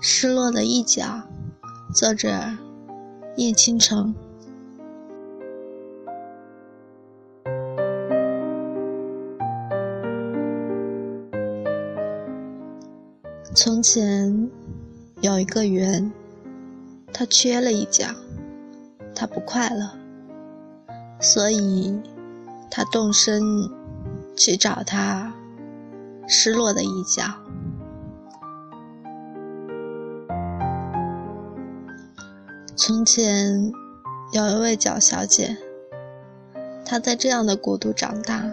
失落的一角，作者叶倾城。从前有一个圆，它缺了一角，它不快乐，所以它动身去找它失落的一角。从前有一位角小姐，她在这样的国度长大。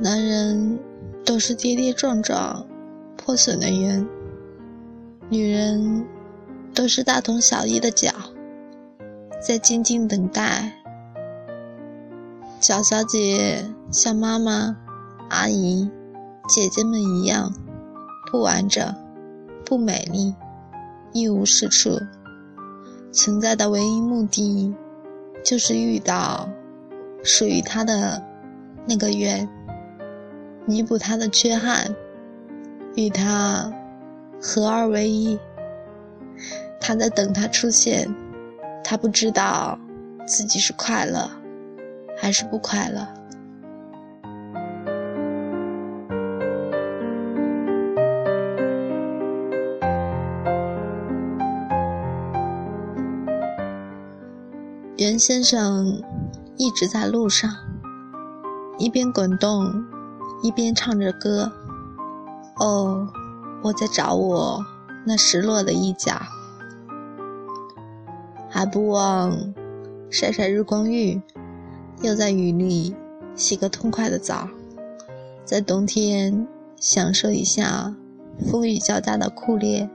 男人都是跌跌撞撞、破损的圆，女人都是大同小异的角，在静静等待。角小姐像妈妈、阿姨、姐姐们一样，不完整、不美丽、一无是处。存在的唯一目的，就是遇到属于他的那个缘，弥补他的缺憾，与他合二为一。他在等他出现，他不知道自己是快乐还是不快乐。先生一直在路上，一边滚动，一边唱着歌。哦，我在找我那失落的一角，还不忘晒晒日光浴，又在雨里洗个痛快的澡，在冬天享受一下风雨交加的酷烈，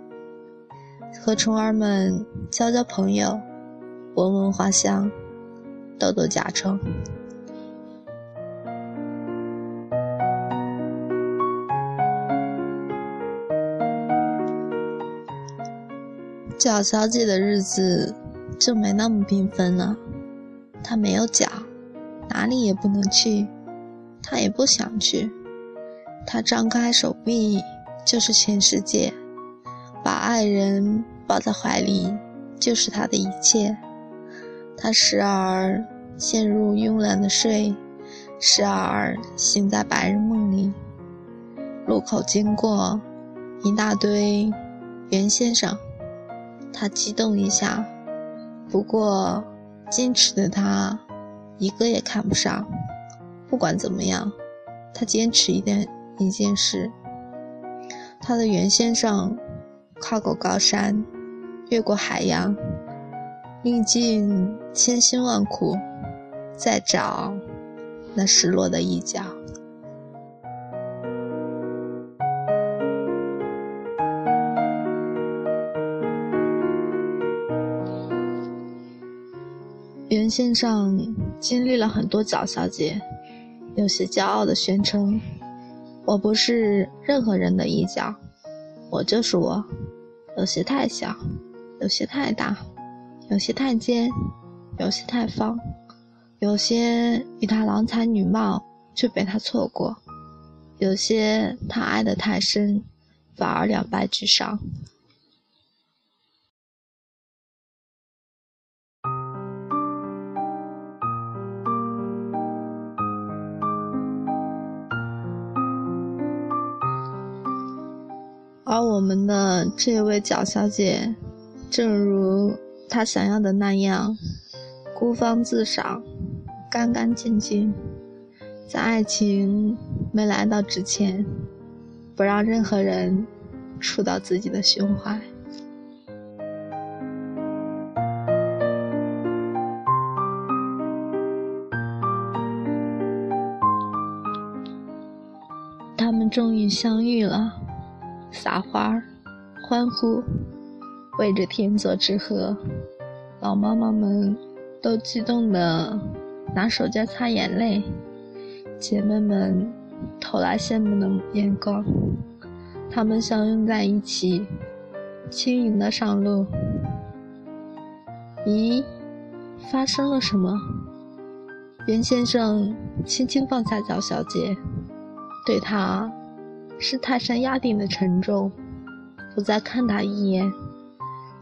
和虫儿们交交朋友。闻闻花香，抖抖甲虫。脚小姐的日子就没那么缤纷了。她没有脚，哪里也不能去，她也不想去。她张开手臂就是全世界，把爱人抱在怀里就是她的一切。他时而陷入慵懒的睡，时而醒在白日梦里。路口经过一大堆袁先生，他激动一下，不过矜持的他一个也看不上。不管怎么样，他坚持一件一件事。他的袁先生跨过高山，越过海洋。历尽千辛万苦，再找那失落的一角。袁先生经历了很多角小姐，有些骄傲的宣称：“我不是任何人的一角，我就是我。”有些太小，有些太大。有些太尖，有些太方，有些与他郎才女貌却被他错过，有些他爱得太深，反而两败俱伤。而我们的这位蒋小姐，正如。他想要的那样，孤芳自赏，干干净净，在爱情没来到之前，不让任何人触到自己的胸怀。他们终于相遇了，撒花，欢呼。为着天作之合，老妈妈们都激动的拿手绢擦眼泪，姐妹们投来羡慕的眼光。他们相拥在一起，轻盈的上路。咦，发生了什么？袁先生轻轻放下脚小姐，对她是泰山压顶的沉重。不再看她一眼，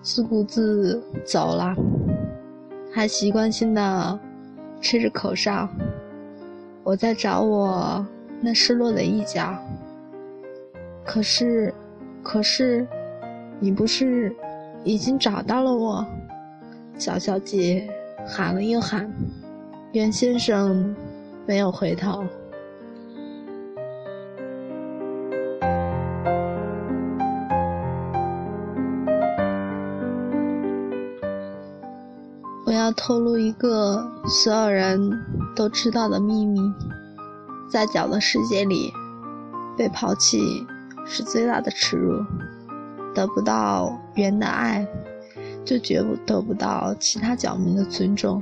自顾自走了，还习惯性的吹着口哨。我在找我那失落的一角，可是，可是，你不是已经找到了我？小小姐喊了又喊，袁先生没有回头。透露一个所有人都知道的秘密：在脚的世界里，被抛弃是最大的耻辱。得不到圆的爱。就绝不得不到其他角民的尊重，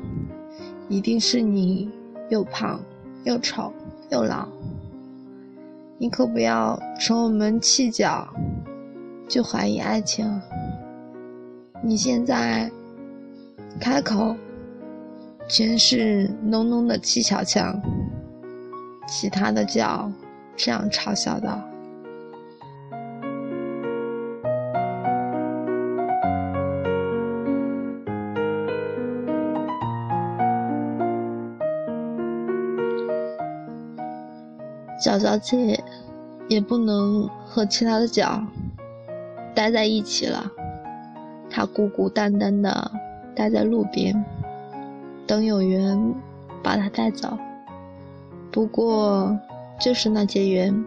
一定是你又胖又丑又老。你可不要从我们弃脚就怀疑爱情。你现在开口全是浓浓的技巧腔，其他的叫这样嘲笑道。小小姐也不能和其他的脚待在一起了，她孤孤单单的待在路边，等有缘把她带走。不过就是那结缘，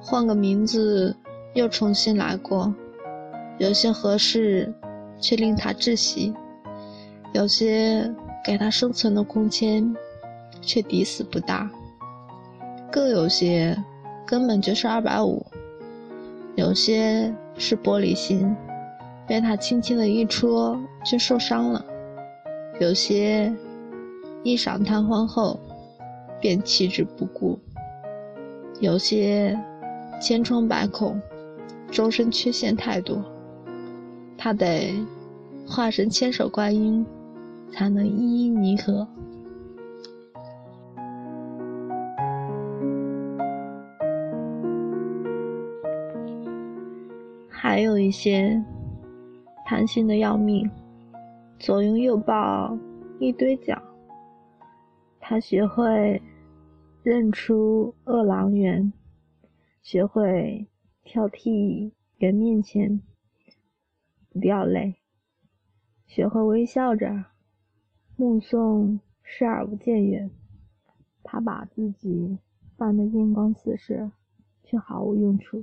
换个名字又重新来过，有些合适却令他窒息，有些给他生存的空间却抵死不大。更有些根本就是二百五，有些是玻璃心，被他轻轻的一戳就受伤了；有些一晌贪欢后便弃之不顾；有些千疮百孔，周身缺陷太多，他得化身千手观音才能一一弥合。还有一些贪心的要命，左拥右抱一堆脚。他学会认出恶狼猿，学会挑剔人面前不掉泪，学会微笑着目送视而不见远。他把自己扮得艳光四射，却毫无用处。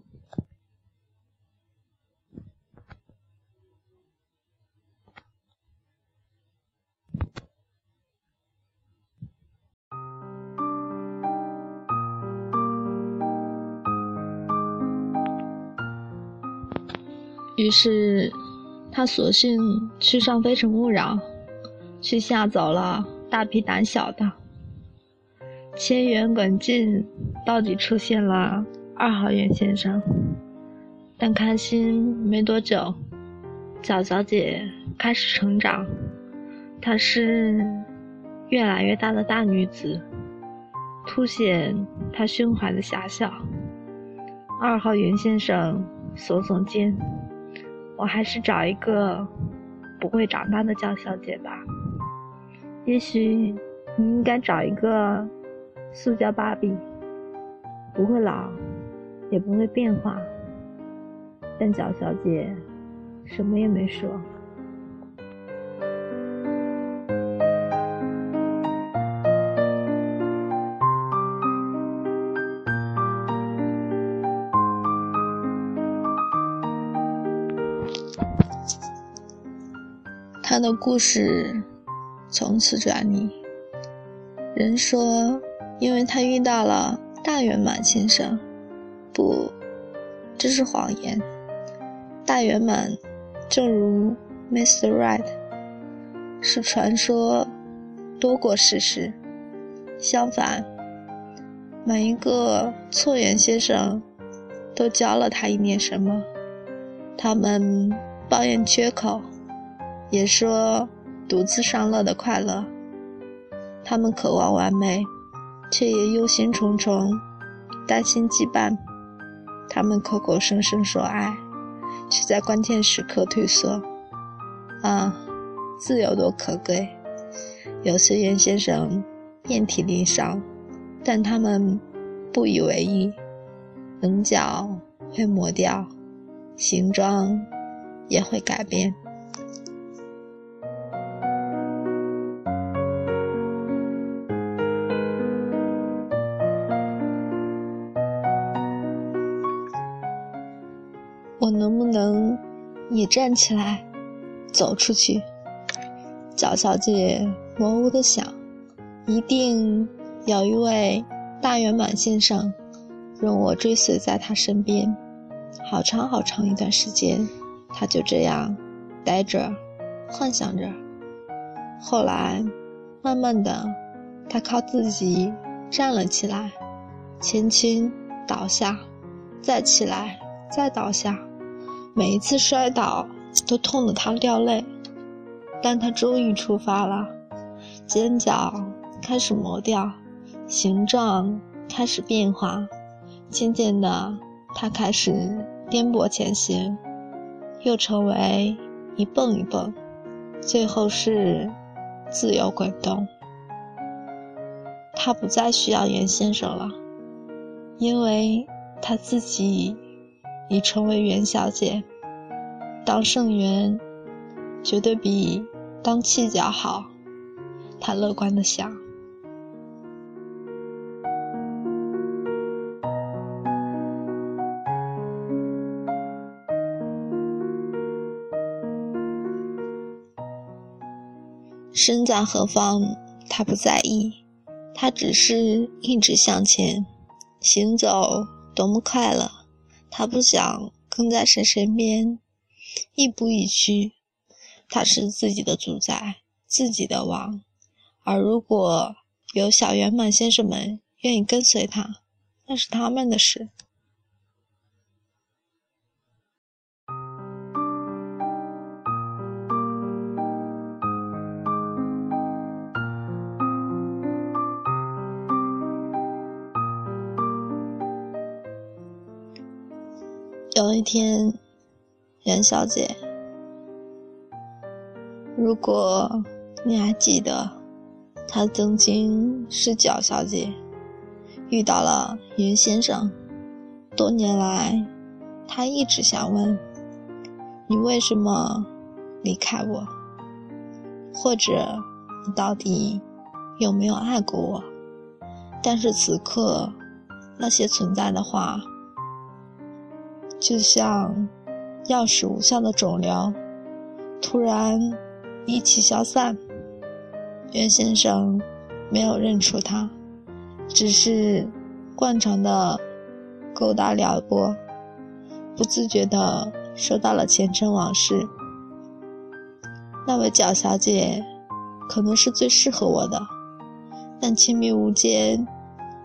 于是，他索性去上《非诚勿扰》，去吓走了大批胆小的。千元滚进，到底出现了二号袁先生。但开心没多久，小小姐开始成长，她是越来越大的大女子，凸显她胸怀的狭小。二号袁先生耸耸肩。我还是找一个不会长大的娇小姐吧。也许你应该找一个塑胶芭比，不会老，也不会变化。但娇小姐什么也没说。他的故事从此转移。人说，因为他遇到了大圆满先生，不，这是谎言。大圆满，正如 Mr. Right，是传说多过事实。相反，每一个错缘先生都教了他一点什么。他们抱怨缺口。也说独自上乐的快乐，他们渴望完美，却也忧心忡忡，担心羁绊。他们口口声声说爱，却在关键时刻退缩。啊，自由多可贵！有些袁先生遍体鳞伤，但他们不以为意。棱角会磨掉，形状也会改变。站起来，走出去？角小姐模糊的想，一定有一位大圆满先生。容我追随在他身边，好长好长一段时间，他就这样呆着，幻想着。后来，慢慢的，他靠自己站了起来，轻轻倒下，再起来，再倒下，每一次摔倒都痛得他掉泪。但他终于出发了，尖角开始磨掉，形状开始变化。渐渐的，他开始颠簸前行，又成为一蹦一蹦，最后是自由滚动。他不再需要袁先生了，因为他自己已成为袁小姐。当盛元绝对比当气角好，他乐观的想。身在何方，他不在意，他只是一直向前行走，多么快乐！他不想跟在谁身边，亦步亦趋。他是自己的主宰，自己的王。而如果有小圆满先生们愿意跟随他，那是他们的事。有一天，袁小姐，如果你还记得，她曾经是角小姐，遇到了袁先生。多年来，她一直想问你为什么离开我，或者你到底有没有爱过我？但是此刻，那些存在的话。就像药石无效的肿瘤，突然一起消散。袁先生没有认出他，只是惯常的勾搭撩拨，不自觉的说到了前尘往事。那位蒋小姐可能是最适合我的，但亲密无间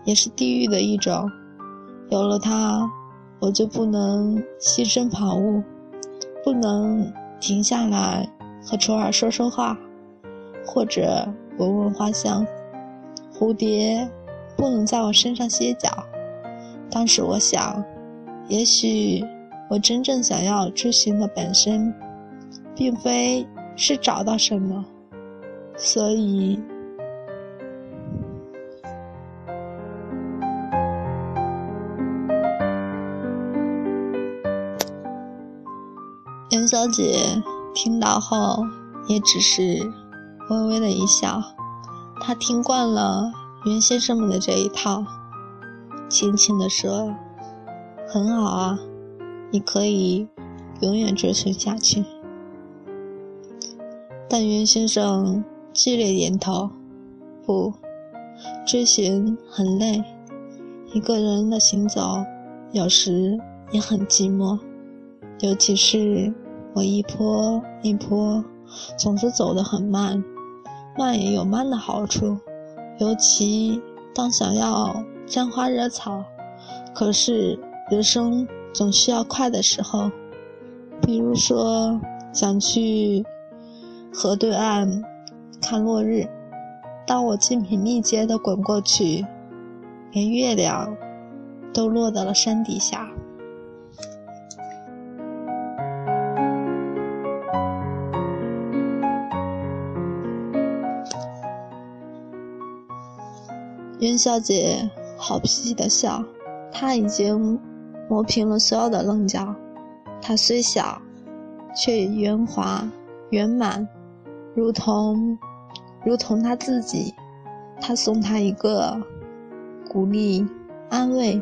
也是地狱的一种。有了她。我就不能牺牲跑物，不能停下来和虫儿说说话，或者闻闻花香。蝴蝶不能在我身上歇脚。当时我想，也许我真正想要追寻的本身，并非是找到什么，所以。小姐听到后，也只是微微的一笑。她听惯了袁先生们的这一套，轻轻地说：“很好啊，你可以永远追寻下去。”但袁先生剧烈点头：“不，追寻很累，一个人的行走有时也很寂寞，尤其是……”我一坡一坡，总是走得很慢，慢也有慢的好处。尤其当想要沾花惹草，可是人生总需要快的时候。比如说想去河对岸看落日，当我精疲力竭地滚过去，连月亮都落到了山底下。袁小姐好脾气的笑，她已经磨平了所有的棱角。她虽小，却圆滑圆满，如同如同他自己。他送他一个鼓励、安慰、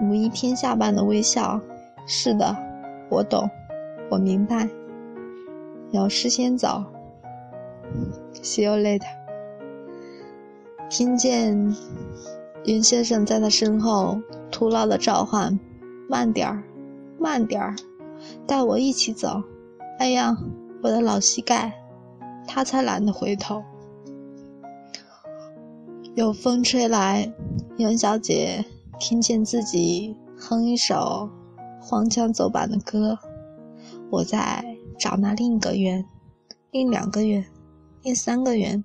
母仪天下般的微笑。是的，我懂，我明白。要事先走，See you later。听见云先生在他身后徒劳的召唤：“慢点儿，慢点儿，带我一起走。”哎呀，我的老膝盖！他才懒得回头。有风吹来，杨小姐听见自己哼一首黄腔走板的歌。我在找那另一个圆，另两个圆，另三个圆，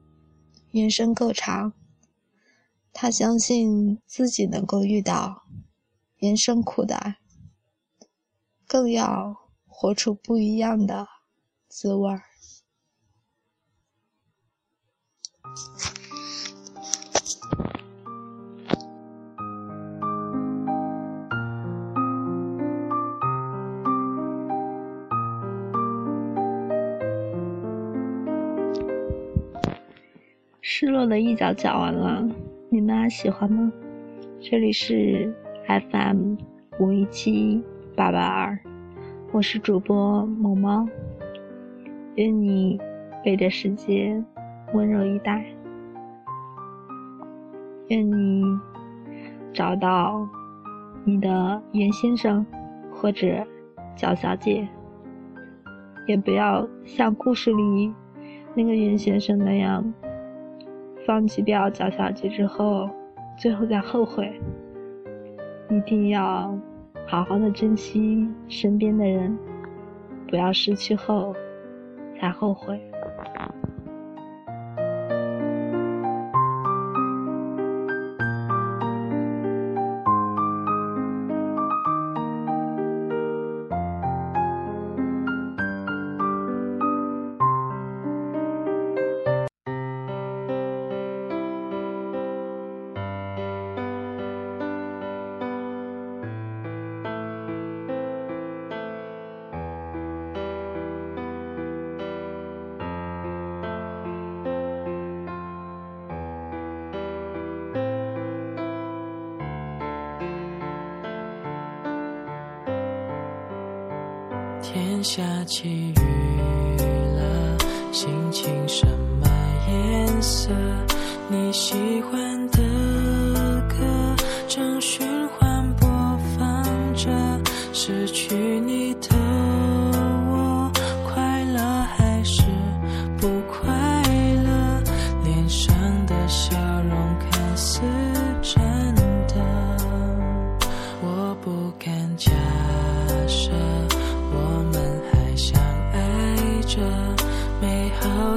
圆身够长。他相信自己能够遇到人生苦的，更要活出不一样的滋味儿。失落的一角讲完了，你们喜欢吗？这里是 FM 五一七八八二，我是主播萌猫。愿你被这世界温柔以待，愿你找到你的袁先生或者蒋小姐，也不要像故事里那个袁先生那样。放弃掉脚小姐之后，最后再后悔。一定要好好的珍惜身边的人，不要失去后才后悔。天下起雨了，心情什么颜色？你喜欢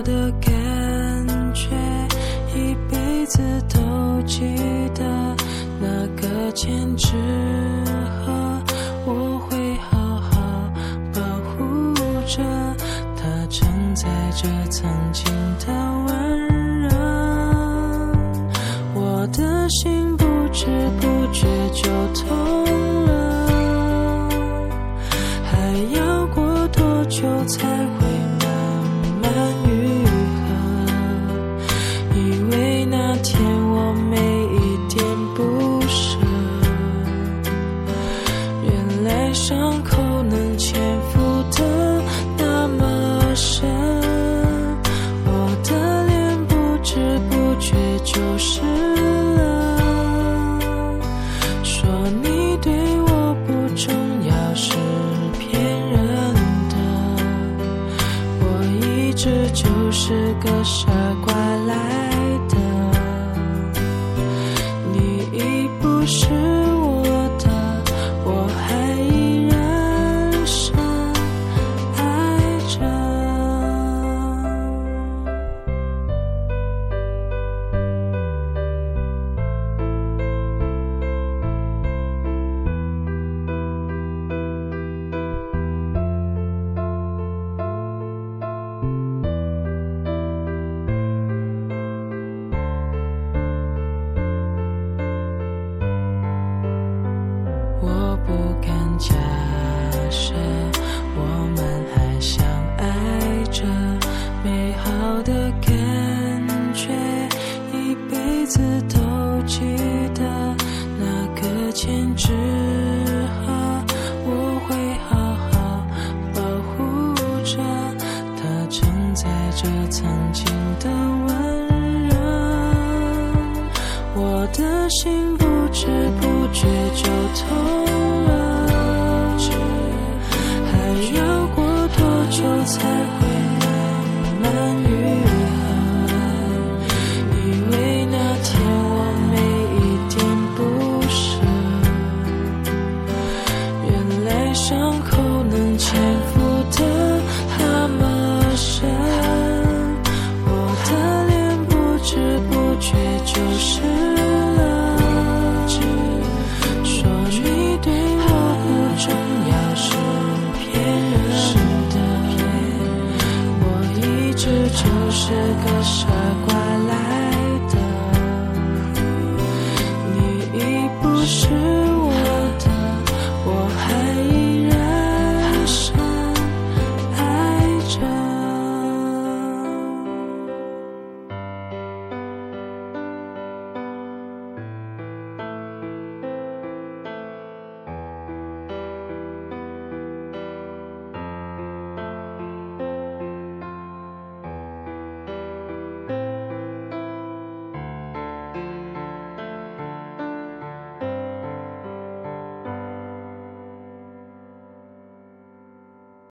的感觉，一辈子都记得。那个千纸鹤，我会好好保护着，它承载着曾经的温热。我的心不知不觉就痛了，还要过多久。才会就是了。说你对我不重要是骗人。的，我一直就是个傻瓜来我的心不知不觉就痛。是个傻瓜。